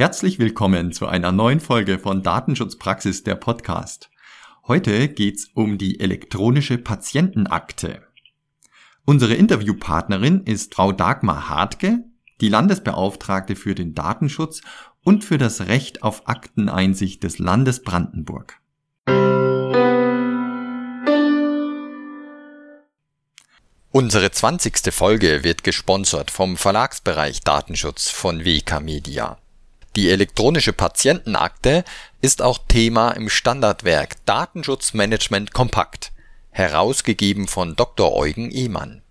Herzlich willkommen zu einer neuen Folge von Datenschutzpraxis der Podcast. Heute geht's um die elektronische Patientenakte. Unsere Interviewpartnerin ist Frau Dagmar Hartke, die Landesbeauftragte für den Datenschutz und für das Recht auf Akteneinsicht des Landes Brandenburg. Unsere 20. Folge wird gesponsert vom Verlagsbereich Datenschutz von WK Media. Die elektronische Patientenakte ist auch Thema im Standardwerk Datenschutzmanagement kompakt, herausgegeben von Dr. Eugen Ehmann.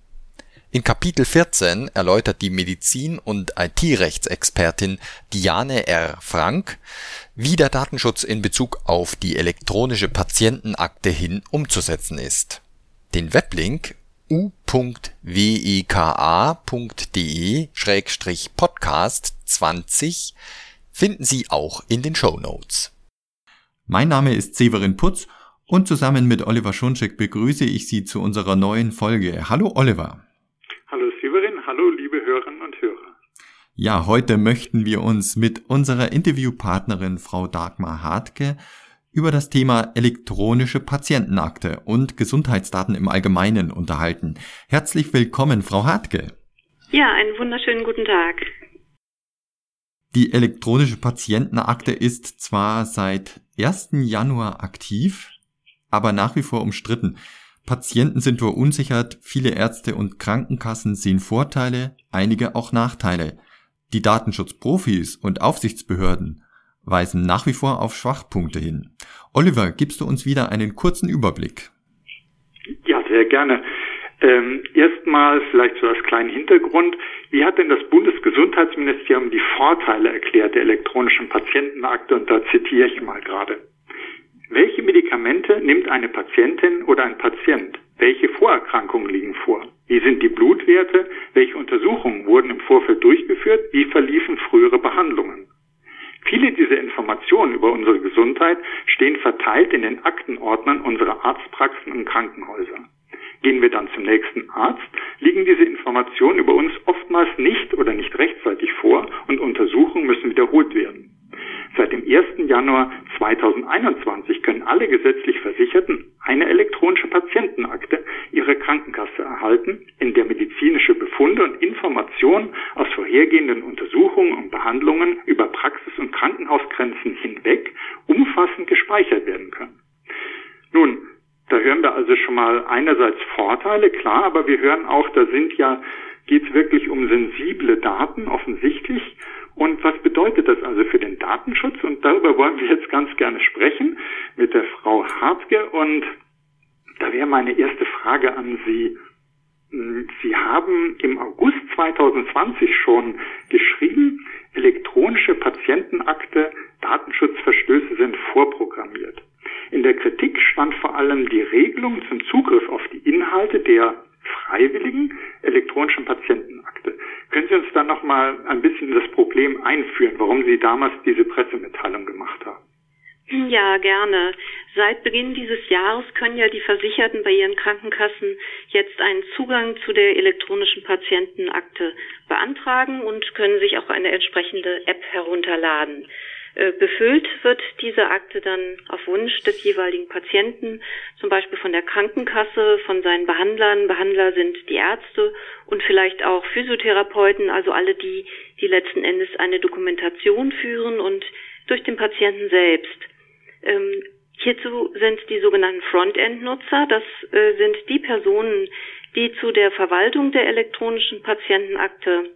In Kapitel 14 erläutert die Medizin- und IT-Rechtsexpertin Diane R. Frank, wie der Datenschutz in Bezug auf die elektronische Patientenakte hin umzusetzen ist. Den Weblink u.weka.de/podcast 20 finden Sie auch in den Show Notes. Mein Name ist Severin Putz und zusammen mit Oliver Schunschek begrüße ich Sie zu unserer neuen Folge. Hallo Oliver. Hallo Severin, hallo liebe Hörerinnen und Hörer. Ja, heute möchten wir uns mit unserer Interviewpartnerin Frau Dagmar Hartke über das Thema elektronische Patientenakte und Gesundheitsdaten im Allgemeinen unterhalten. Herzlich willkommen, Frau Hartke. Ja, einen wunderschönen guten Tag. Die elektronische Patientenakte ist zwar seit 1. Januar aktiv, aber nach wie vor umstritten. Patienten sind verunsichert, viele Ärzte und Krankenkassen sehen Vorteile, einige auch Nachteile. Die Datenschutzprofis und Aufsichtsbehörden weisen nach wie vor auf Schwachpunkte hin. Oliver, gibst du uns wieder einen kurzen Überblick? Ja, sehr gerne. Ähm, erstmal vielleicht so als kleinen Hintergrund. Wie hat denn das Bundesgesundheitsministerium die Vorteile erklärt der elektronischen Patientenakte? Und da zitiere ich mal gerade. Welche Medikamente nimmt eine Patientin oder ein Patient? Welche Vorerkrankungen liegen vor? Wie sind die Blutwerte? Welche Untersuchungen wurden im Vorfeld durchgeführt? Wie verliefen frühere Behandlungen? Viele dieser Informationen über unsere Gesundheit stehen verteilt in den Aktenordnern unserer Arztpraxen und Krankenhäuser. Gehen wir dann zum nächsten Arzt, liegen diese Informationen über uns oftmals nicht oder nicht rechtzeitig vor und Untersuchungen müssen wiederholt werden. Seit dem 1. Januar 2021 können alle gesetzlich Versicherten eine elektronische Patientenakte ihrer Krankenkasse erhalten, in der medizinische Befunde und Informationen aus vorhergehenden Untersuchungen und Behandlungen über Praxis- und Krankenhausgrenzen hinweg umfassend gespeichert werden können. Nun, da hören wir also schon mal einerseits Vorteile, klar, aber wir hören auch, da sind ja, geht es wirklich um sensible Daten offensichtlich. Und was bedeutet das also für den Datenschutz? Und darüber wollen wir jetzt ganz gerne sprechen mit der Frau Hartke. Und da wäre meine erste Frage an Sie. Hm, Sie haben im August 2020 schon geschrieben, elektronische Patientenakte, Datenschutzverstöße sind vorprogrammiert. In der Kritik stand vor allem die Regelung zum Zugriff auf die Inhalte der freiwilligen elektronischen Patientenakte. Können Sie uns da noch mal ein bisschen das Problem einführen, warum Sie damals diese Pressemitteilung gemacht haben? Ja, gerne. Seit Beginn dieses Jahres können ja die Versicherten bei ihren Krankenkassen jetzt einen Zugang zu der elektronischen Patientenakte beantragen und können sich auch eine entsprechende App herunterladen. Äh, befüllt wird diese Akte dann auf Wunsch des jeweiligen Patienten, zum Beispiel von der Krankenkasse, von seinen Behandlern. Behandler sind die Ärzte und vielleicht auch Physiotherapeuten, also alle die, die letzten Endes eine Dokumentation führen und durch den Patienten selbst. Ähm, hierzu sind die sogenannten Frontend-Nutzer. Das äh, sind die Personen, die zu der Verwaltung der elektronischen Patientenakte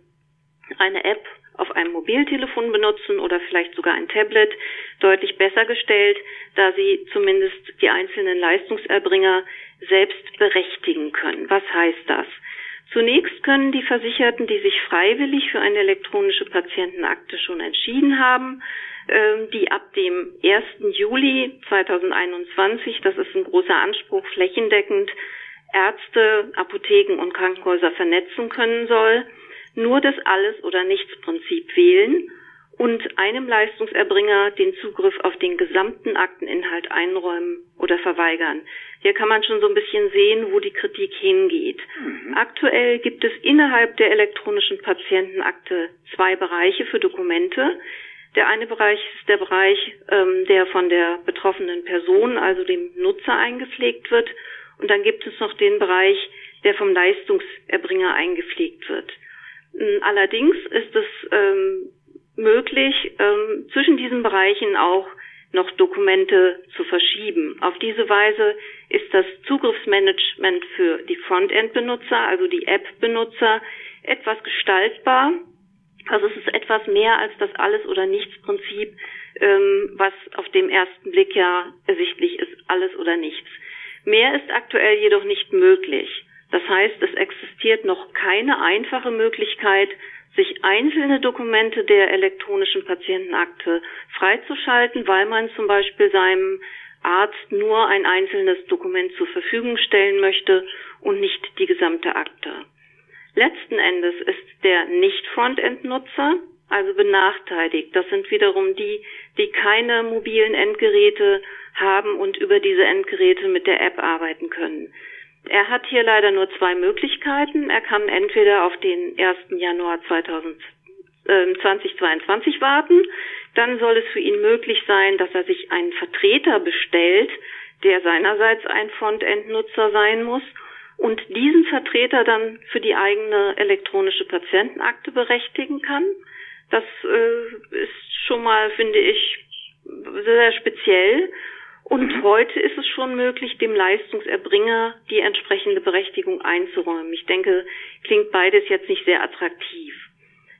eine App auf einem Mobiltelefon benutzen oder vielleicht sogar ein Tablet deutlich besser gestellt, da sie zumindest die einzelnen Leistungserbringer selbst berechtigen können. Was heißt das? Zunächst können die Versicherten, die sich freiwillig für eine elektronische Patientenakte schon entschieden haben, ähm, die ab dem 1. Juli 2021, das ist ein großer Anspruch, flächendeckend Ärzte, Apotheken und Krankenhäuser vernetzen können soll, nur das Alles- oder Nichts-Prinzip wählen und einem Leistungserbringer den Zugriff auf den gesamten Akteninhalt einräumen oder verweigern. Hier kann man schon so ein bisschen sehen, wo die Kritik hingeht. Mhm. Aktuell gibt es innerhalb der elektronischen Patientenakte zwei Bereiche für Dokumente. Der eine Bereich ist der Bereich, ähm, der von der betroffenen Person, also dem Nutzer eingepflegt wird. Und dann gibt es noch den Bereich, der vom Leistungserbringer eingepflegt wird. Ähm, allerdings ist es ähm, möglich, ähm, zwischen diesen Bereichen auch noch Dokumente zu verschieben. Auf diese Weise ist das Zugriffsmanagement für die Frontend-Benutzer, also die App-Benutzer, etwas gestaltbar. Also es ist etwas mehr als das Alles- oder Nichts-Prinzip, ähm, was auf dem ersten Blick ja ersichtlich ist, alles oder nichts. Mehr ist aktuell jedoch nicht möglich. Das heißt, es existiert noch keine einfache Möglichkeit, sich einzelne Dokumente der elektronischen Patientenakte freizuschalten, weil man zum Beispiel seinem Arzt nur ein einzelnes Dokument zur Verfügung stellen möchte und nicht die gesamte Akte. Letzten Endes ist der Nicht-Frontend-Nutzer also benachteiligt. Das sind wiederum die, die keine mobilen Endgeräte haben und über diese Endgeräte mit der App arbeiten können. Er hat hier leider nur zwei Möglichkeiten. Er kann entweder auf den 1. Januar 2022 ähm, warten, dann soll es für ihn möglich sein, dass er sich einen Vertreter bestellt, der seinerseits ein Frontend-Nutzer sein muss und diesen Vertreter dann für die eigene elektronische Patientenakte berechtigen kann. Das äh, ist schon mal, finde ich, sehr speziell und mhm. heute ist es schon möglich, dem Leistungserbringer die entsprechende Berechtigung einzuräumen. Ich denke, klingt beides jetzt nicht sehr attraktiv.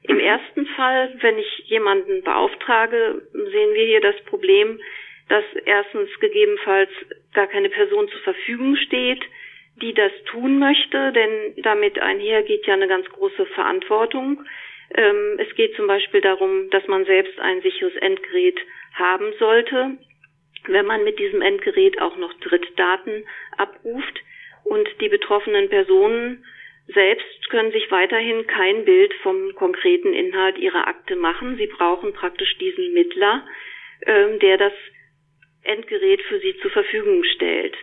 Im mhm. ersten Fall, wenn ich jemanden beauftrage, sehen wir hier das Problem, dass erstens gegebenenfalls gar keine Person zur Verfügung steht, die das tun möchte, denn damit einher geht ja eine ganz große Verantwortung. Ähm, es geht zum Beispiel darum, dass man selbst ein sicheres Endgerät haben sollte wenn man mit diesem Endgerät auch noch Drittdaten abruft und die betroffenen Personen selbst können sich weiterhin kein Bild vom konkreten Inhalt ihrer Akte machen. Sie brauchen praktisch diesen Mittler, ähm, der das Endgerät für sie zur Verfügung stellt.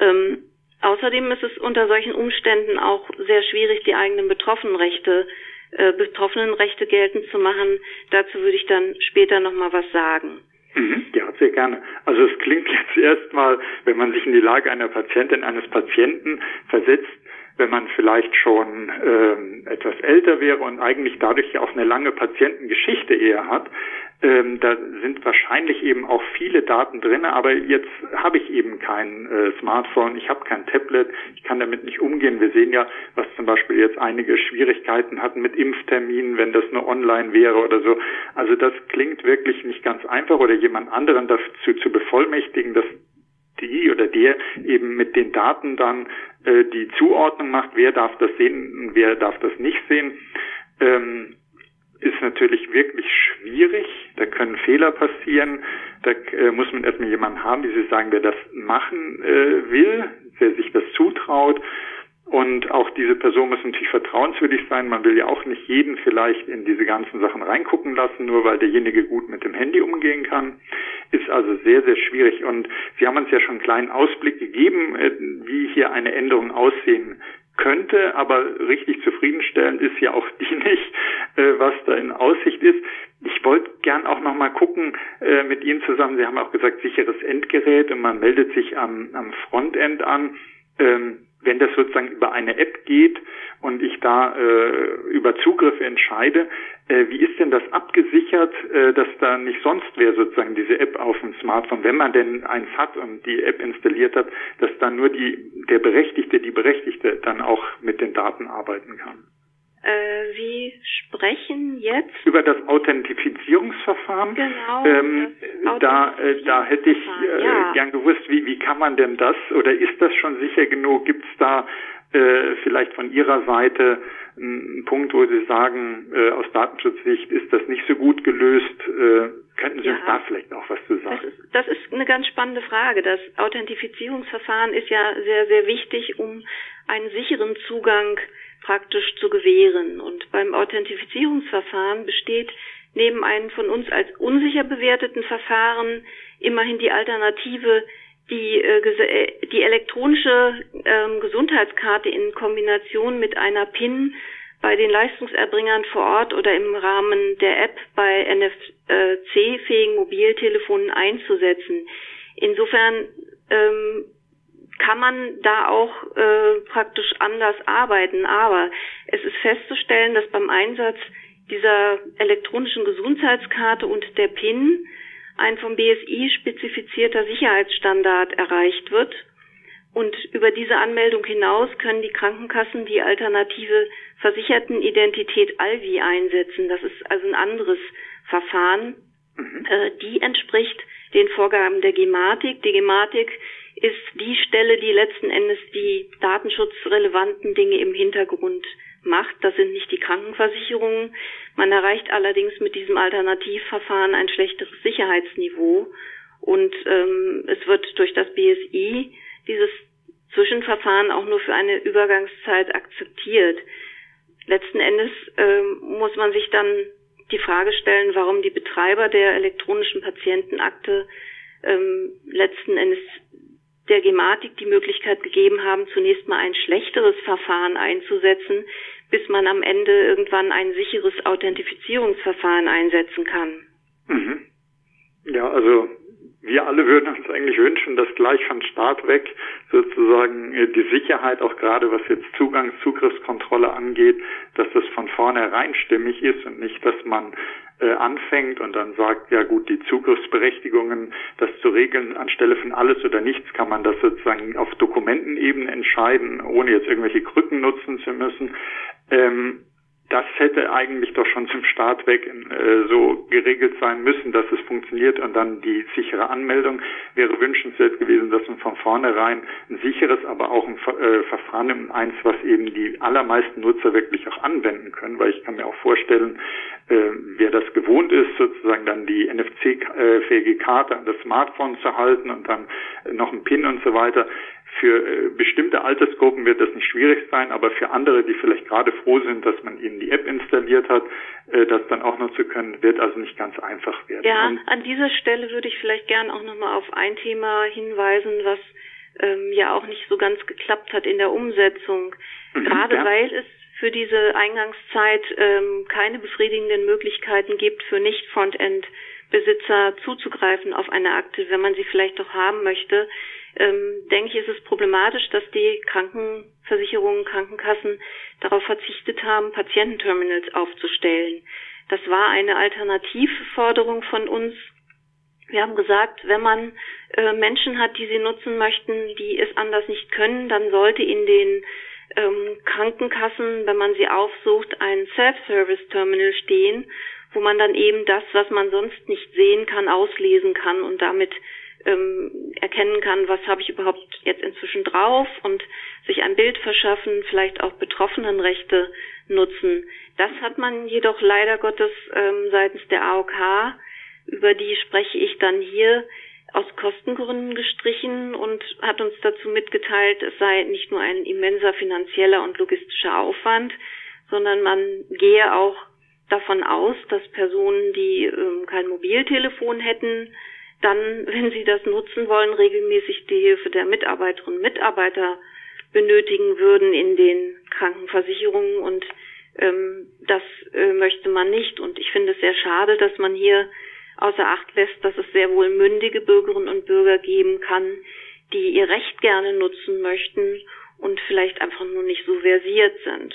Ähm, außerdem ist es unter solchen Umständen auch sehr schwierig, die eigenen Betroffenenrechte, äh, Betroffenenrechte geltend zu machen. Dazu würde ich dann später nochmal was sagen. Mhm. Ja, sehr gerne. Also es klingt jetzt erstmal, wenn man sich in die Lage einer Patientin, eines Patienten versetzt, wenn man vielleicht schon ähm, etwas älter wäre und eigentlich dadurch ja auch eine lange Patientengeschichte eher hat, ähm, da sind wahrscheinlich eben auch viele Daten drin, aber jetzt habe ich eben kein äh, Smartphone, ich habe kein Tablet, ich kann damit nicht umgehen. Wir sehen ja, was zum Beispiel jetzt einige Schwierigkeiten hatten mit Impfterminen, wenn das nur online wäre oder so. Also das klingt wirklich nicht ganz einfach oder jemand anderen dazu zu bevollmächtigen, dass die oder der eben mit den Daten dann äh, die Zuordnung macht, wer darf das sehen und wer darf das nicht sehen, ähm, ist natürlich wirklich schwierig. Da können Fehler passieren. Da äh, muss man erstmal jemanden haben, wie Sie sagen, der das machen äh, will, der sich das zutraut. Und auch diese Person muss natürlich vertrauenswürdig sein. Man will ja auch nicht jeden vielleicht in diese ganzen Sachen reingucken lassen, nur weil derjenige gut mit dem Handy umgehen kann. Ist also sehr, sehr schwierig. Und Sie haben uns ja schon einen kleinen Ausblick gegeben, äh, wie hier eine Änderung aussehen könnte, aber richtig zufriedenstellend ist ja auch die nicht, äh, was da in Aussicht ist. Ich wollte gern auch noch mal gucken äh, mit Ihnen zusammen. Sie haben auch gesagt sicheres Endgerät und man meldet sich am, am Frontend an. Ähm, wenn das sozusagen über eine App geht und ich da äh, über Zugriffe entscheide, äh, wie ist denn das abgesichert, äh, dass da nicht sonst wer sozusagen diese App auf dem Smartphone, wenn man denn eins hat und die App installiert hat, dass dann nur die der Berechtigte, die Berechtigte dann auch mit den Daten arbeiten kann? Äh, Sie sprechen jetzt über das Authentifizierungsverfahren. Genau. Ähm, da, äh, da hätte ich äh, ja. gern gewusst, wie, wie kann man denn das oder ist das schon sicher genug? Gibt es da äh, vielleicht von Ihrer Seite einen Punkt, wo Sie sagen, äh, aus Datenschutzsicht ist das nicht so gut gelöst? Äh, könnten Sie ja. uns da vielleicht auch was zu sagen? Das ist, das ist eine ganz spannende Frage. Das Authentifizierungsverfahren ist ja sehr, sehr wichtig, um einen sicheren Zugang praktisch zu gewähren. Und beim Authentifizierungsverfahren besteht neben einem von uns als unsicher bewerteten Verfahren immerhin die Alternative, die, äh, äh, die elektronische äh, Gesundheitskarte in Kombination mit einer PIN bei den Leistungserbringern vor Ort oder im Rahmen der App bei NFC-fähigen Mobiltelefonen einzusetzen. Insofern ähm, kann man da auch äh, praktisch anders arbeiten. Aber es ist festzustellen, dass beim Einsatz dieser elektronischen Gesundheitskarte und der PIN ein vom BSI spezifizierter Sicherheitsstandard erreicht wird. Und über diese Anmeldung hinaus können die Krankenkassen die alternative Versichertenidentität ALVI einsetzen. Das ist also ein anderes Verfahren. Mhm. Äh, die entspricht den Vorgaben der Gematik. Die Gematik ist die Stelle, die letzten Endes die datenschutzrelevanten Dinge im Hintergrund macht. Das sind nicht die Krankenversicherungen. Man erreicht allerdings mit diesem Alternativverfahren ein schlechteres Sicherheitsniveau. Und ähm, es wird durch das BSI dieses Zwischenverfahren auch nur für eine Übergangszeit akzeptiert. Letzten Endes ähm, muss man sich dann die Frage stellen, warum die Betreiber der elektronischen Patientenakte ähm, letzten Endes der Gematik die Möglichkeit gegeben haben, zunächst mal ein schlechteres Verfahren einzusetzen, bis man am Ende irgendwann ein sicheres Authentifizierungsverfahren einsetzen kann. Mhm. Ja, also wir alle würden uns eigentlich wünschen, dass gleich von Start weg sozusagen äh, die Sicherheit, auch gerade was jetzt Zugangs-, Zugriffskontrolle angeht, dass das von vornherein stimmig ist und nicht, dass man anfängt und dann sagt, ja gut, die Zugriffsberechtigungen, das zu regeln, anstelle von alles oder nichts kann man das sozusagen auf Dokumentenebene entscheiden, ohne jetzt irgendwelche Krücken nutzen zu müssen. Ähm, das hätte eigentlich doch schon zum Start weg äh, so geregelt sein müssen, dass es funktioniert und dann die sichere Anmeldung. Wäre wünschenswert gewesen, dass man von vornherein ein sicheres, aber auch ein äh, Verfahren im eins, was eben die allermeisten Nutzer wirklich auch anwenden können, weil ich kann mir auch vorstellen, äh, wer das gewohnt ist, sozusagen dann die NFC-fähige Karte an das Smartphone zu halten und dann noch ein PIN und so weiter, für äh, bestimmte Altersgruppen wird das nicht schwierig sein, aber für andere, die vielleicht gerade froh sind, dass man ihnen die App installiert hat, äh, das dann auch noch zu können, wird also nicht ganz einfach werden. Ja, Und an dieser Stelle würde ich vielleicht gern auch nochmal auf ein Thema hinweisen, was ähm, ja auch nicht so ganz geklappt hat in der Umsetzung. Mhm, gerade ja. weil es für diese Eingangszeit ähm, keine befriedigenden Möglichkeiten gibt, für Nicht-Frontend-Besitzer zuzugreifen auf eine Akte, wenn man sie vielleicht doch haben möchte ähm, denke ich, ist es problematisch, dass die Krankenversicherungen, Krankenkassen darauf verzichtet haben, Patiententerminals aufzustellen. Das war eine Alternativforderung von uns. Wir haben gesagt, wenn man äh, Menschen hat, die sie nutzen möchten, die es anders nicht können, dann sollte in den ähm, Krankenkassen, wenn man sie aufsucht, ein Self-Service-Terminal stehen, wo man dann eben das, was man sonst nicht sehen kann, auslesen kann und damit ähm, erkennen kann, was habe ich überhaupt jetzt inzwischen drauf und sich ein Bild verschaffen, vielleicht auch Betroffenenrechte nutzen. Das hat man jedoch leider Gottes ähm, seitens der AOK, über die spreche ich dann hier, aus Kostengründen gestrichen und hat uns dazu mitgeteilt, es sei nicht nur ein immenser finanzieller und logistischer Aufwand, sondern man gehe auch davon aus, dass Personen, die ähm, kein Mobiltelefon hätten, dann, wenn Sie das nutzen wollen, regelmäßig die Hilfe der Mitarbeiterinnen und Mitarbeiter benötigen würden in den Krankenversicherungen und ähm, das äh, möchte man nicht. Und ich finde es sehr schade, dass man hier außer Acht lässt, dass es sehr wohl mündige Bürgerinnen und Bürger geben kann, die ihr Recht gerne nutzen möchten und vielleicht einfach nur nicht so versiert sind.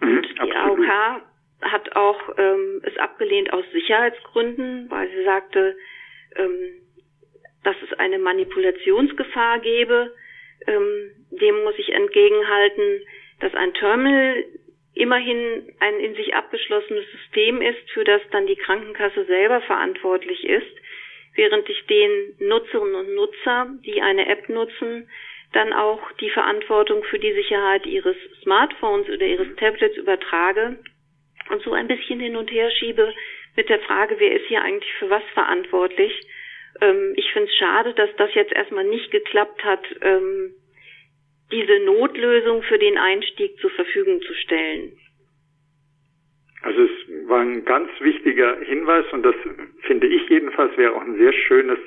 Mhm, und die AOK hat auch ähm, es abgelehnt aus Sicherheitsgründen, weil sie sagte, ähm, dass es eine Manipulationsgefahr gäbe. Ähm, dem muss ich entgegenhalten, dass ein Terminal immerhin ein in sich abgeschlossenes System ist, für das dann die Krankenkasse selber verantwortlich ist, während ich den Nutzerinnen und Nutzer, die eine App nutzen, dann auch die Verantwortung für die Sicherheit ihres Smartphones oder ihres Tablets übertrage und so ein bisschen hin und her schiebe, mit der Frage, wer ist hier eigentlich für was verantwortlich. Ähm, ich finde es schade, dass das jetzt erstmal nicht geklappt hat, ähm, diese Notlösung für den Einstieg zur Verfügung zu stellen. Also es war ein ganz wichtiger Hinweis und das finde ich jedenfalls wäre auch ein sehr schönes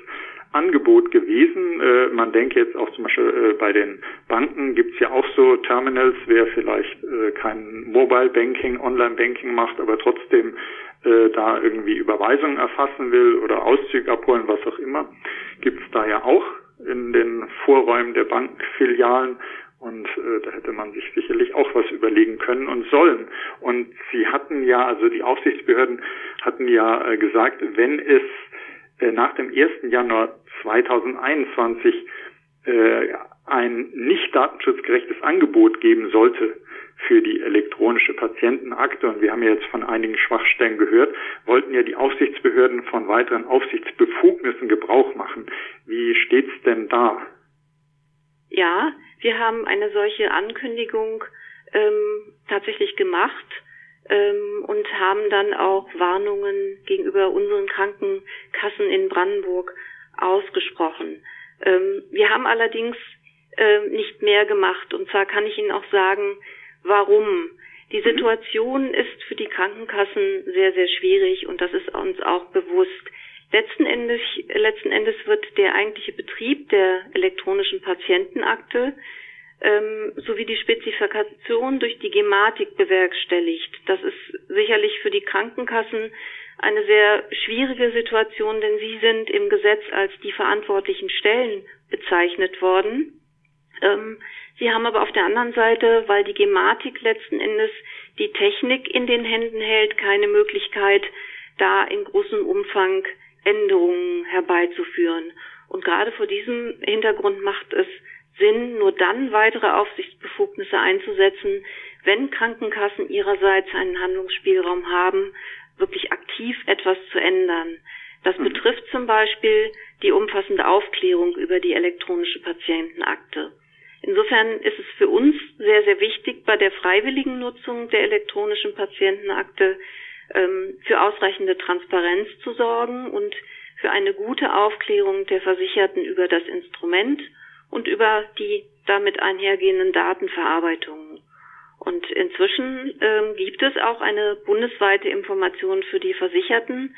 Angebot gewesen. Äh, man denke jetzt auch zum Beispiel äh, bei den Banken gibt es ja auch so Terminals, wer vielleicht äh, kein Mobile Banking, Online Banking macht, aber trotzdem äh, da irgendwie Überweisungen erfassen will oder Auszüge abholen, was auch immer, gibt es da ja auch in den Vorräumen der Bankfilialen. Und äh, da hätte man sich sicherlich auch was überlegen können und sollen. Und sie hatten ja, also die Aufsichtsbehörden hatten ja äh, gesagt, wenn es äh, nach dem 1. Januar 2021 äh, ein nicht datenschutzgerechtes Angebot geben sollte für die elektronische Patientenakte, und wir haben ja jetzt von einigen Schwachstellen gehört, wollten ja die Aufsichtsbehörden von weiteren Aufsichtsbefugnissen Gebrauch machen. Wie steht's denn da? Ja, wir haben eine solche Ankündigung ähm, tatsächlich gemacht ähm, und haben dann auch Warnungen gegenüber unseren Krankenkassen in Brandenburg ausgesprochen. Ähm, wir haben allerdings äh, nicht mehr gemacht und zwar kann ich Ihnen auch sagen, warum. Die. Situation ist für die Krankenkassen sehr, sehr schwierig und das ist uns auch bewusst. Letzten Endes, letzten Endes wird der eigentliche Betrieb der elektronischen Patientenakte ähm, sowie die Spezifikation durch die Gematik bewerkstelligt. Das ist sicherlich für die Krankenkassen eine sehr schwierige Situation, denn sie sind im Gesetz als die verantwortlichen Stellen bezeichnet worden. Ähm, sie haben aber auf der anderen Seite, weil die Gematik letzten Endes die Technik in den Händen hält, keine Möglichkeit, da in großem Umfang Änderungen herbeizuführen. Und gerade vor diesem Hintergrund macht es Sinn, nur dann weitere Aufsichtsbefugnisse einzusetzen, wenn Krankenkassen ihrerseits einen Handlungsspielraum haben, wirklich aktiv etwas zu ändern. Das mhm. betrifft zum Beispiel die umfassende Aufklärung über die elektronische Patientenakte. Insofern ist es für uns sehr, sehr wichtig, bei der freiwilligen Nutzung der elektronischen Patientenakte ähm, für ausreichende Transparenz zu sorgen und für eine gute Aufklärung der Versicherten über das Instrument und über die damit einhergehenden Datenverarbeitungen. Und inzwischen ähm, gibt es auch eine bundesweite Information für die Versicherten,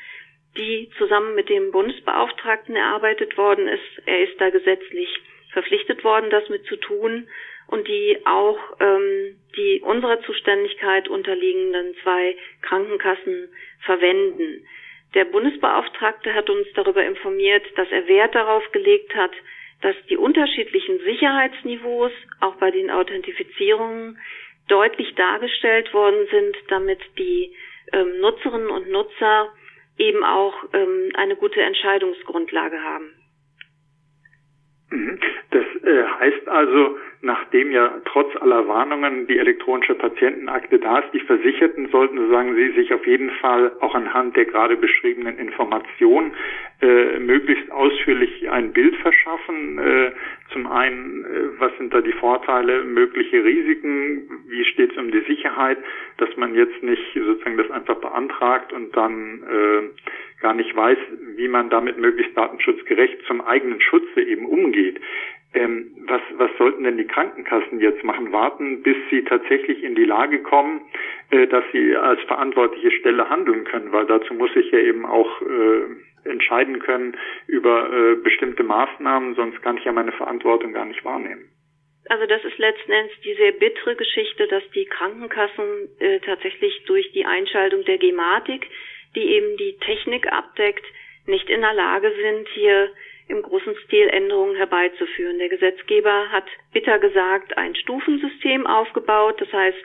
die zusammen mit dem Bundesbeauftragten erarbeitet worden ist. Er ist da gesetzlich verpflichtet worden, das mit zu tun und die auch ähm, die unserer Zuständigkeit unterliegenden zwei Krankenkassen verwenden. Der Bundesbeauftragte hat uns darüber informiert, dass er Wert darauf gelegt hat, dass die unterschiedlichen Sicherheitsniveaus auch bei den Authentifizierungen deutlich dargestellt worden sind, damit die ähm, Nutzerinnen und Nutzer eben auch ähm, eine gute Entscheidungsgrundlage haben. Mhm. Das äh, heißt also, nachdem ja trotz aller Warnungen die elektronische Patientenakte da ist, die Versicherten sollten, so sagen Sie, sich auf jeden Fall auch anhand der gerade beschriebenen Informationen äh, möglichst ausführlich ein Bild verschaffen. Äh, zum einen, äh, was sind da die Vorteile, mögliche Risiken, wie steht es um die Sicherheit, dass man jetzt nicht sozusagen das einfach beantragt und dann äh, gar nicht weiß, wie man damit möglichst datenschutzgerecht zum eigenen Schutze eben umgeht. Ähm, was, was sollten denn die Krankenkassen jetzt machen? Warten, bis sie tatsächlich in die Lage kommen, äh, dass sie als verantwortliche Stelle handeln können, weil dazu muss ich ja eben auch äh, entscheiden können über äh, bestimmte Maßnahmen, sonst kann ich ja meine Verantwortung gar nicht wahrnehmen. Also das ist letzten Endes die sehr bittere Geschichte, dass die Krankenkassen äh, tatsächlich durch die Einschaltung der Gematik, die eben die Technik abdeckt, nicht in der Lage sind, hier im großen Stil Änderungen herbeizuführen. Der Gesetzgeber hat bitter gesagt ein Stufensystem aufgebaut. Das heißt,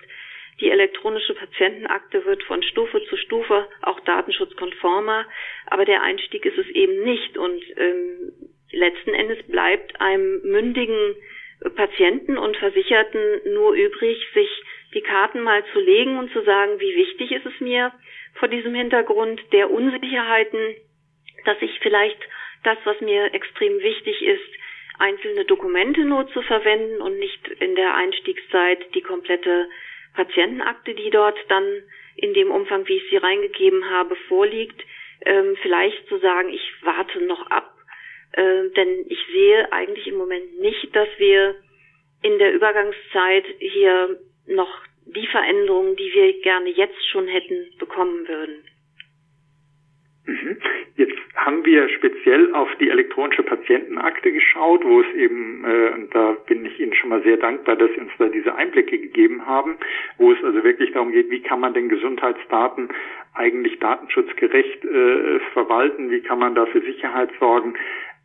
die elektronische Patientenakte wird von Stufe zu Stufe auch datenschutzkonformer, aber der Einstieg ist es eben nicht. Und ähm, letzten Endes bleibt einem mündigen Patienten und Versicherten nur übrig, sich die Karten mal zu legen und zu sagen, wie wichtig ist es mir vor diesem Hintergrund der Unsicherheiten, dass ich vielleicht das, was mir extrem wichtig ist, einzelne Dokumente nur zu verwenden und nicht in der Einstiegszeit die komplette Patientenakte, die dort dann in dem Umfang, wie ich sie reingegeben habe, vorliegt, ähm, vielleicht zu sagen, ich warte noch ab, äh, denn ich sehe eigentlich im Moment nicht, dass wir in der Übergangszeit hier noch die Veränderungen, die wir gerne jetzt schon hätten, bekommen würden. Mhm. Jetzt haben wir speziell auf die elektronische Patientenakte geschaut, wo es eben, äh, und da bin ich Ihnen schon mal sehr dankbar, dass Sie uns da diese Einblicke gegeben haben, wo es also wirklich darum geht, wie kann man denn Gesundheitsdaten eigentlich datenschutzgerecht äh, verwalten, wie kann man da für Sicherheit sorgen.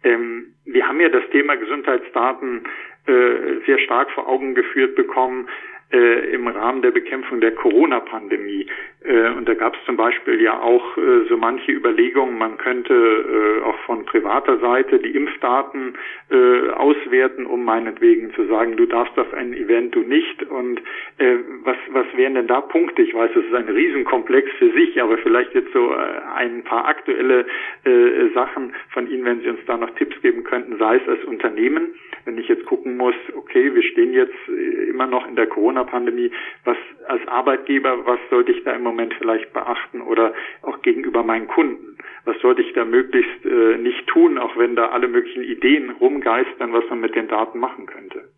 Ähm, wir haben ja das Thema Gesundheitsdaten äh, sehr stark vor Augen geführt bekommen, äh, im Rahmen der Bekämpfung der Corona-Pandemie. Äh, und da gab es zum Beispiel ja auch äh, so manche Überlegungen, man könnte äh, auch von privater Seite die Impfdaten äh, auswerten, um meinetwegen zu sagen, du darfst auf ein Event, du nicht. Und äh, was, was wären denn da Punkte? Ich weiß, es ist ein Riesenkomplex für sich, aber vielleicht jetzt so äh, ein paar aktuelle äh, Sachen von Ihnen, wenn Sie uns da noch Tipps geben könnten, sei es als Unternehmen, wenn ich jetzt gucken muss, okay, wir stehen jetzt äh, immer noch in der Corona-Pandemie, was als Arbeitgeber, was sollte ich da im Moment vielleicht beachten oder auch gegenüber meinen Kunden? Was sollte ich da möglichst äh, nicht tun, auch wenn da alle möglichen Ideen rumgeistern, was man mit den Daten machen könnte?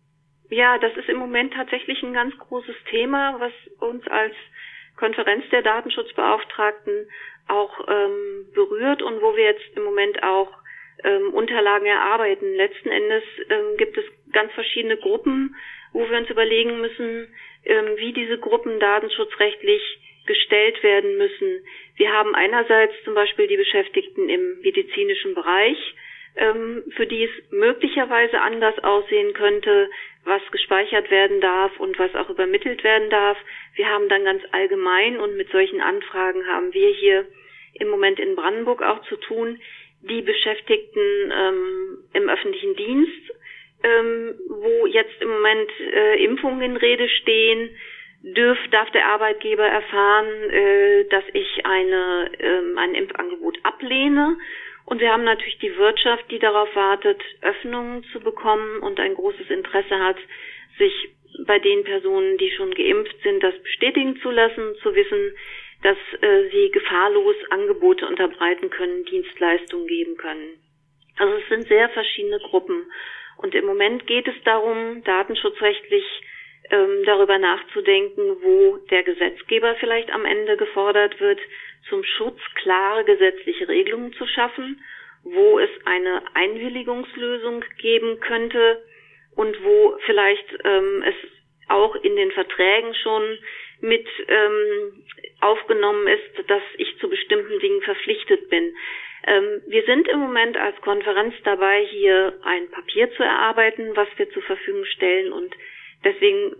Ja, das ist im Moment tatsächlich ein ganz großes Thema, was uns als Konferenz der Datenschutzbeauftragten auch ähm, berührt und wo wir jetzt im Moment auch ähm, Unterlagen erarbeiten. Letzten Endes ähm, gibt es ganz verschiedene Gruppen, wo wir uns überlegen müssen, ähm, wie diese Gruppen datenschutzrechtlich gestellt werden müssen. Wir haben einerseits zum Beispiel die Beschäftigten im medizinischen Bereich, ähm, für die es möglicherweise anders aussehen könnte, was gespeichert werden darf und was auch übermittelt werden darf. Wir haben dann ganz allgemein und mit solchen Anfragen haben wir hier im Moment in Brandenburg auch zu tun, die Beschäftigten ähm, im öffentlichen Dienst, ähm, wo jetzt im Moment äh, Impfungen in Rede stehen, dürf, darf der Arbeitgeber erfahren, äh, dass ich eine, ähm, ein Impfangebot ablehne. Und wir haben natürlich die Wirtschaft, die darauf wartet, Öffnungen zu bekommen und ein großes Interesse hat, sich bei den Personen, die schon geimpft sind, das bestätigen zu lassen, zu wissen, dass äh, sie gefahrlos Angebote unterbreiten können, Dienstleistungen geben können. Also es sind sehr verschiedene Gruppen. Und im Moment geht es darum, datenschutzrechtlich ähm, darüber nachzudenken, wo der Gesetzgeber vielleicht am Ende gefordert wird, zum Schutz klare gesetzliche Regelungen zu schaffen, wo es eine Einwilligungslösung geben könnte und wo vielleicht ähm, es auch in den Verträgen schon mit ähm, aufgenommen ist, dass ich zu bestimmten Dingen verpflichtet bin. Ähm, wir sind im Moment als Konferenz dabei, hier ein Papier zu erarbeiten, was wir zur Verfügung stellen und deswegen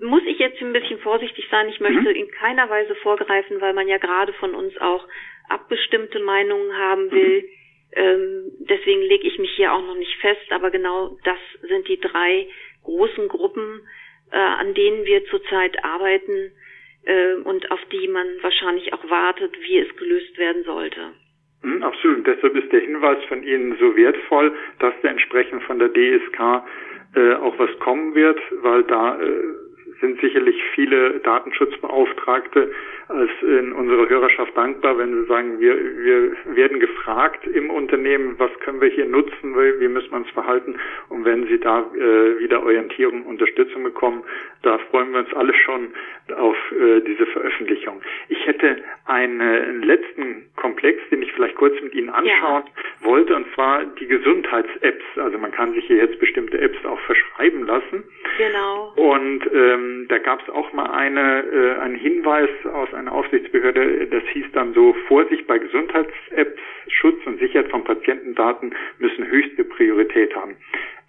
muss ich jetzt ein bisschen vorsichtig sein. Ich möchte mhm. in keiner Weise vorgreifen, weil man ja gerade von uns auch abbestimmte Meinungen haben will. Mhm. Ähm, deswegen lege ich mich hier auch noch nicht fest, aber genau das sind die drei großen Gruppen, äh, an denen wir zurzeit arbeiten äh, und auf die man wahrscheinlich auch wartet, wie es gelöst werden sollte. Mhm, absolut. Deshalb ist der Hinweis von Ihnen so wertvoll, dass da entsprechend von der DSK äh, auch was kommen wird, weil da äh, sind sicherlich viele Datenschutzbeauftragte als in unserer Hörerschaft dankbar, wenn sie sagen, wir, wir werden gefragt im Unternehmen, was können wir hier nutzen, wie müssen wir uns verhalten und wenn sie da äh, wieder Orientierung, Unterstützung bekommen, da freuen wir uns alle schon auf äh, diese Veröffentlichung. Ich hätte einen letzten Komplex, den ich vielleicht kurz mit Ihnen anschauen ja. wollte, und zwar die Gesundheits-Apps. Also man kann sich hier jetzt bestimmte Apps auch verschreiben lassen. Genau. Und ähm, da gab es auch mal eine, äh, einen Hinweis aus einer Aufsichtsbehörde, das hieß dann so, Vorsicht bei Gesundheits-Apps, Schutz und Sicherheit von Patientendaten müssen höchste Priorität haben.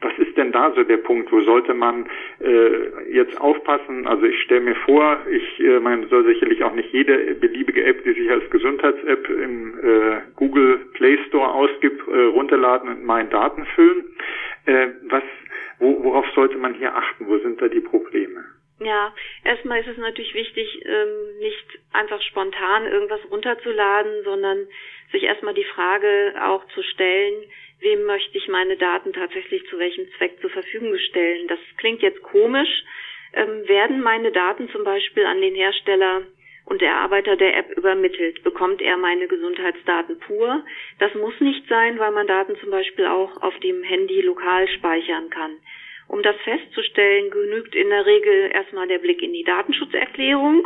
Was ist denn da so der Punkt? Wo sollte man äh, jetzt aufpassen? Also ich stelle mir vor, ich äh, man soll sicherlich auch nicht jede beliebige App, die sich als Gesundheits-App im äh, Google Play Store ausgibt, äh, runterladen und meinen Daten füllen. Äh, was, wo, worauf sollte man hier achten? Wo sind da die Probleme? Ja, erstmal ist es natürlich wichtig, ähm, nicht einfach spontan irgendwas runterzuladen, sondern sich erstmal die Frage auch zu stellen, wem möchte ich meine Daten tatsächlich zu welchem Zweck zur Verfügung stellen. Das klingt jetzt komisch. Ähm, werden meine Daten zum Beispiel an den Hersteller und der Arbeiter der App übermittelt, bekommt er meine Gesundheitsdaten pur. Das muss nicht sein, weil man Daten zum Beispiel auch auf dem Handy lokal speichern kann. Um das festzustellen, genügt in der Regel erstmal der Blick in die Datenschutzerklärung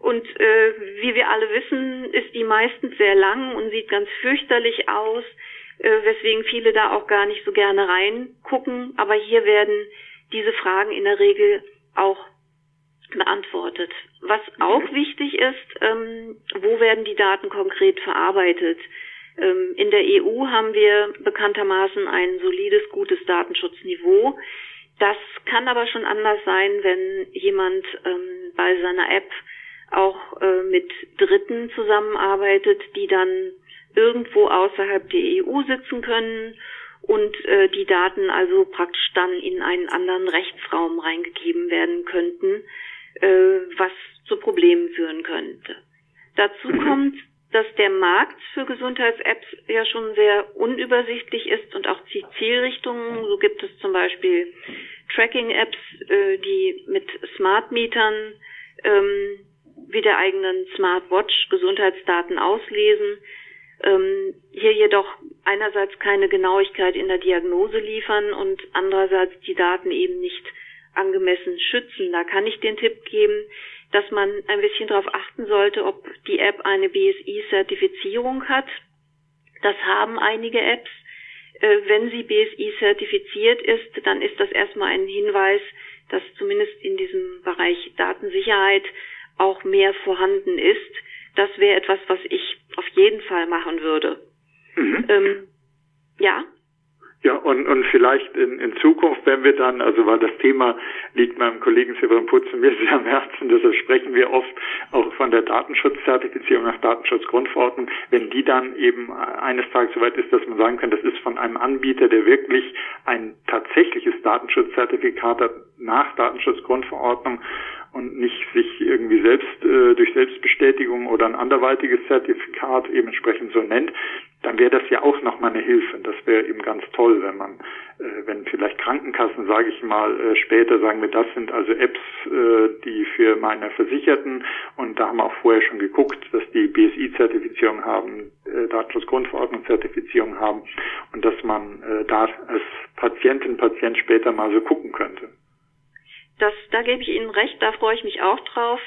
Und äh, wie wir alle wissen, ist die meistens sehr lang und sieht ganz fürchterlich aus, äh, weswegen viele da auch gar nicht so gerne reingucken. Aber hier werden diese Fragen in der Regel auch beantwortet. Was auch wichtig ist, ähm, wo werden die Daten konkret verarbeitet? Ähm, in der EU haben wir bekanntermaßen ein solides, gutes Datenschutzniveau. Das kann aber schon anders sein, wenn jemand ähm, bei seiner App auch äh, mit Dritten zusammenarbeitet, die dann irgendwo außerhalb der EU sitzen können und äh, die Daten also praktisch dann in einen anderen Rechtsraum reingegeben werden könnten, äh, was zu Problemen führen könnte. Dazu kommt, dass der Markt für Gesundheits-Apps ja schon sehr unübersichtlich ist und auch die Zielrichtungen. So gibt es zum Beispiel Tracking-Apps, äh, die mit Smart-Metern ähm, wie der eigenen Smartwatch Gesundheitsdaten auslesen, ähm, hier jedoch einerseits keine Genauigkeit in der Diagnose liefern und andererseits die Daten eben nicht angemessen schützen. Da kann ich den Tipp geben, dass man ein bisschen darauf achten sollte, ob die App eine BSI-Zertifizierung hat. Das haben einige Apps. Äh, wenn sie BSI-zertifiziert ist, dann ist das erstmal ein Hinweis, dass zumindest in diesem Bereich Datensicherheit auch mehr vorhanden ist. Das wäre etwas, was ich auf jeden Fall machen würde. Mhm. Ähm, ja. Ja, und, und vielleicht in, in Zukunft, wenn wir dann, also weil das Thema liegt meinem Kollegen Severin Putz und mir sehr am Herzen, deshalb sprechen wir oft auch von der Datenschutzzertifizierung nach Datenschutzgrundverordnung, wenn die dann eben eines Tages soweit ist, dass man sagen kann, das ist von einem Anbieter, der wirklich ein tatsächliches Datenschutzzertifikat hat nach Datenschutzgrundverordnung und nicht sich irgendwie selbst äh, durch Selbstbestätigung oder ein anderweitiges Zertifikat eben entsprechend so nennt, dann wäre das ja auch nochmal eine Hilfe. Das wäre eben ganz toll, wenn man, äh, wenn vielleicht Krankenkassen, sage ich mal, äh, später sagen wir, das sind also Apps, äh, die für meine Versicherten und da haben wir auch vorher schon geguckt, dass die BSI-Zertifizierung haben, äh, Datenschutzgrundverordnung-Zertifizierung haben und dass man äh, da als Patientin, Patient später mal so gucken könnte. Das, da gebe ich Ihnen recht, da freue ich mich auch drauf.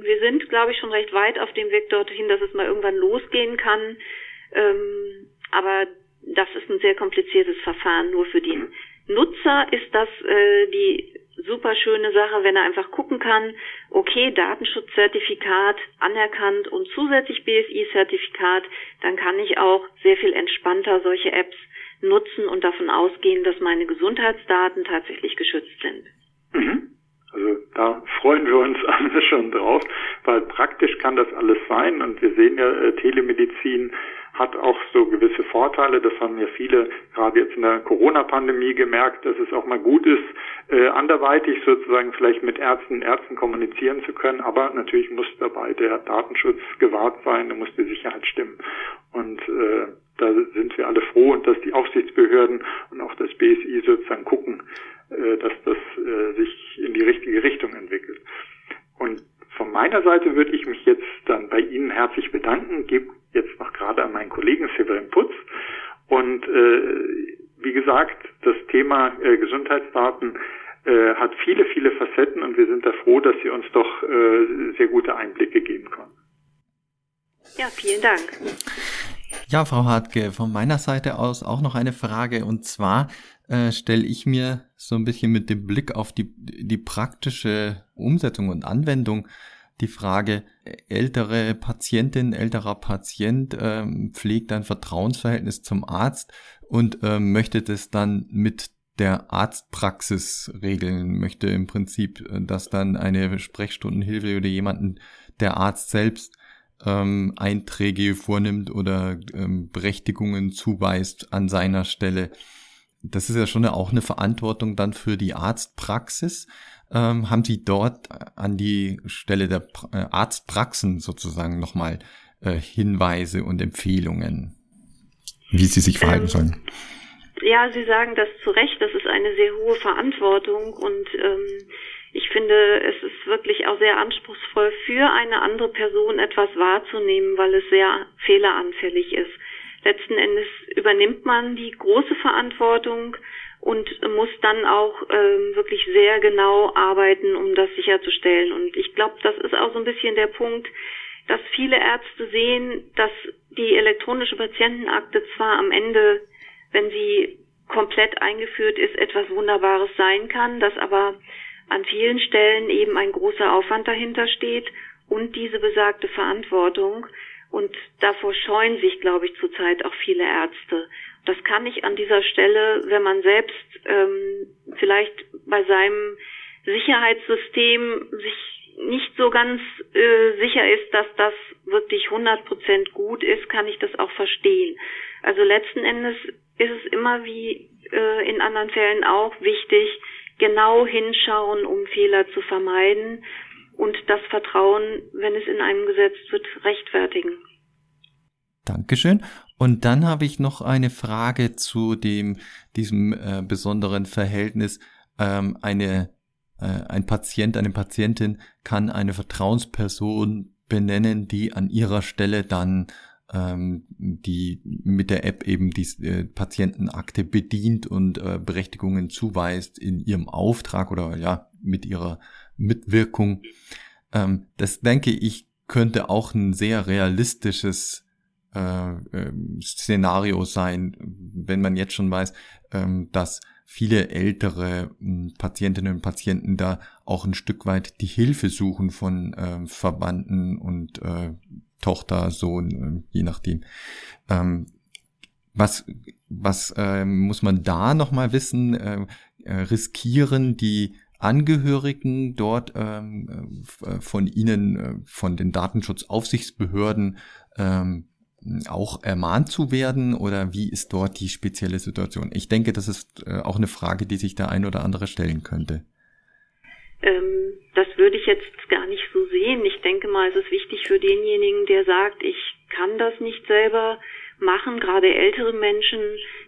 Wir sind, glaube ich, schon recht weit auf dem Weg dorthin, dass es mal irgendwann losgehen kann. Ähm, aber das ist ein sehr kompliziertes Verfahren. Nur für den Nutzer ist das äh, die super schöne Sache, wenn er einfach gucken kann, okay, Datenschutzzertifikat anerkannt und zusätzlich BSI-Zertifikat, dann kann ich auch sehr viel entspannter solche Apps nutzen und davon ausgehen, dass meine Gesundheitsdaten tatsächlich geschützt sind. Mhm. Also da freuen wir uns alle schon drauf, weil praktisch kann das alles sein und wir sehen ja, äh, Telemedizin hat auch so gewisse Vorteile. Das haben ja viele gerade jetzt in der Corona-Pandemie gemerkt, dass es auch mal gut ist, äh, anderweitig sozusagen vielleicht mit Ärzten Ärzten kommunizieren zu können. Aber natürlich muss dabei der Datenschutz gewahrt sein, da muss die Sicherheit stimmen. Und äh, da sind wir alle froh und dass die Aufsichtsbehörden und auch das BSI sozusagen gucken, äh, dass das äh, sich in die richtige Richtung entwickelt. Und von meiner Seite würde ich mich jetzt dann bei Ihnen herzlich bedanken, gebe jetzt noch gerade an meinen Kollegen Severin Putz. Und äh, wie gesagt, das Thema äh, Gesundheitsdaten äh, hat viele, viele Facetten und wir sind da froh, dass Sie uns doch äh, sehr gute Einblicke geben konnten. Ja, vielen Dank. Ja, Frau Hartke, von meiner Seite aus auch noch eine Frage und zwar äh, stelle ich mir so ein bisschen mit dem Blick auf die, die praktische Umsetzung und Anwendung die Frage, ältere Patientin, älterer Patient ähm, pflegt ein Vertrauensverhältnis zum Arzt und ähm, möchte das dann mit der Arztpraxis regeln, möchte im Prinzip, äh, dass dann eine Sprechstundenhilfe oder jemanden der Arzt selbst ähm, Einträge vornimmt oder ähm, Berechtigungen zuweist an seiner Stelle. Das ist ja schon auch eine Verantwortung dann für die Arztpraxis ähm, haben Sie dort an die Stelle der äh, Arztpraxen sozusagen nochmal äh, Hinweise und Empfehlungen, wie sie sich verhalten ähm, sollen? Ja, Sie sagen das zu Recht. Das ist eine sehr hohe Verantwortung und ähm, ich finde, es ist wirklich auch sehr anspruchsvoll für eine andere Person etwas wahrzunehmen, weil es sehr fehleranfällig ist. Letzten Endes übernimmt man die große Verantwortung und muss dann auch ähm, wirklich sehr genau arbeiten, um das sicherzustellen. Und ich glaube, das ist auch so ein bisschen der Punkt, dass viele Ärzte sehen, dass die elektronische Patientenakte zwar am Ende, wenn sie komplett eingeführt ist, etwas Wunderbares sein kann, dass aber an vielen Stellen eben ein großer Aufwand dahinter steht und diese besagte Verantwortung. Und davor scheuen sich, glaube ich, zurzeit auch viele Ärzte. Das kann ich an dieser Stelle, wenn man selbst ähm, vielleicht bei seinem Sicherheitssystem sich nicht so ganz äh, sicher ist, dass das wirklich 100 Prozent gut ist, kann ich das auch verstehen. Also letzten Endes ist es immer wie äh, in anderen Fällen auch wichtig, genau hinschauen, um Fehler zu vermeiden und das Vertrauen, wenn es in einem gesetzt wird, rechtfertigen. Dankeschön. Und dann habe ich noch eine Frage zu dem diesem äh, besonderen Verhältnis. Ähm, eine äh, ein Patient, eine Patientin kann eine Vertrauensperson benennen, die an ihrer Stelle dann ähm, die mit der App eben die äh, Patientenakte bedient und äh, Berechtigungen zuweist in ihrem Auftrag oder ja mit ihrer Mitwirkung. Ähm, das denke ich könnte auch ein sehr realistisches äh, äh, Szenario sein, wenn man jetzt schon weiß, ähm, dass viele ältere hm, Patientinnen und Patienten da auch ein Stück weit die Hilfe suchen von Verwandten und Tochter, Sohn, äh, je nachdem. Ähm, was was äh, muss man da nochmal wissen? Äh, äh, riskieren die Angehörigen dort ähm, äh, von Ihnen, äh, von den Datenschutzaufsichtsbehörden ähm, auch ermahnt zu werden oder wie ist dort die spezielle Situation? Ich denke, das ist äh, auch eine Frage, die sich der ein oder andere stellen könnte. Ähm, das würde ich jetzt gar nicht so sehen. Ich denke mal, es ist wichtig für denjenigen, der sagt, ich kann das nicht selber machen, gerade ältere Menschen,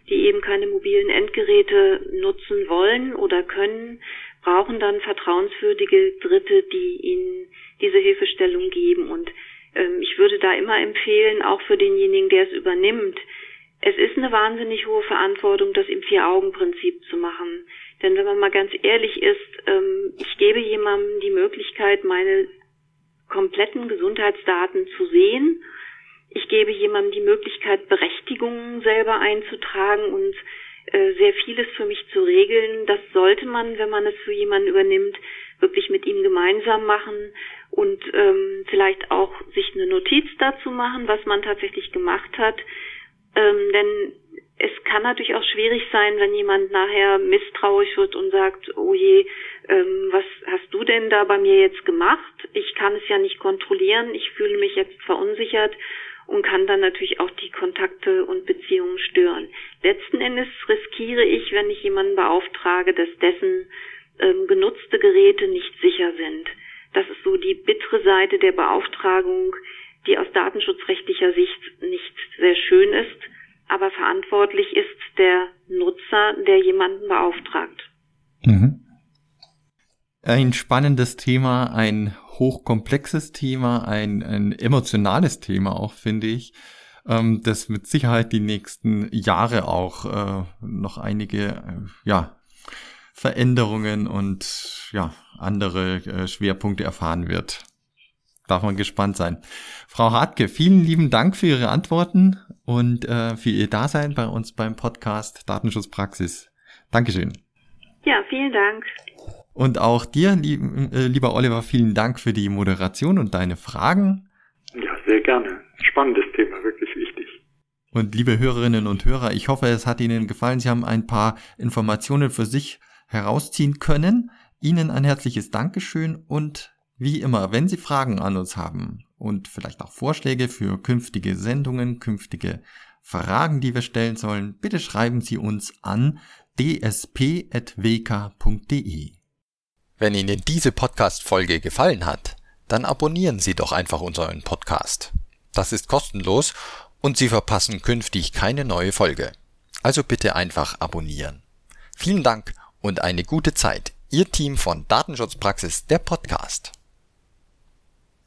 die eben keine mobilen Endgeräte nutzen wollen oder können, brauchen dann vertrauenswürdige Dritte, die ihnen diese Hilfestellung geben. Und ähm, ich würde da immer empfehlen, auch für denjenigen, der es übernimmt, es ist eine wahnsinnig hohe Verantwortung, das im Vier-Augen-Prinzip zu machen. Denn wenn man mal ganz ehrlich ist, ähm, ich gebe jemandem die Möglichkeit, meine kompletten Gesundheitsdaten zu sehen. Ich gebe jemandem die Möglichkeit, Berechtigungen selber einzutragen und äh, sehr vieles für mich zu regeln. Das sollte man, wenn man es für jemanden übernimmt, wirklich mit ihm gemeinsam machen und ähm, vielleicht auch sich eine Notiz dazu machen, was man tatsächlich gemacht hat. Ähm, denn es kann natürlich auch schwierig sein, wenn jemand nachher misstrauisch wird und sagt, oh je, ähm, was hast du denn da bei mir jetzt gemacht? Ich kann es ja nicht kontrollieren, ich fühle mich jetzt verunsichert und kann dann natürlich auch die Kontakte und Beziehungen stören. Letzten Endes riskiere ich, wenn ich jemanden beauftrage, dass dessen ähm, genutzte Geräte nicht sicher sind. Das ist so die bittere Seite der Beauftragung, die aus datenschutzrechtlicher Sicht nicht sehr schön ist aber verantwortlich ist der Nutzer, der jemanden beauftragt. Mhm. Ein spannendes Thema, ein hochkomplexes Thema, ein, ein emotionales Thema auch, finde ich, ähm, das mit Sicherheit die nächsten Jahre auch äh, noch einige äh, ja, Veränderungen und ja, andere äh, Schwerpunkte erfahren wird. Darf man gespannt sein. Frau Hartke, vielen lieben Dank für Ihre Antworten und äh, für Ihr Dasein bei uns beim Podcast Datenschutzpraxis. Dankeschön. Ja, vielen Dank. Und auch dir, lieb, äh, lieber Oliver, vielen Dank für die Moderation und deine Fragen. Ja, sehr gerne. Spannendes Thema, wirklich wichtig. Und liebe Hörerinnen und Hörer, ich hoffe, es hat Ihnen gefallen. Sie haben ein paar Informationen für sich herausziehen können. Ihnen ein herzliches Dankeschön und wie immer, wenn Sie Fragen an uns haben und vielleicht auch Vorschläge für künftige Sendungen, künftige Fragen, die wir stellen sollen, bitte schreiben Sie uns an dsp.wk.de. Wenn Ihnen diese Podcast-Folge gefallen hat, dann abonnieren Sie doch einfach unseren Podcast. Das ist kostenlos und Sie verpassen künftig keine neue Folge. Also bitte einfach abonnieren. Vielen Dank und eine gute Zeit. Ihr Team von Datenschutzpraxis, der Podcast.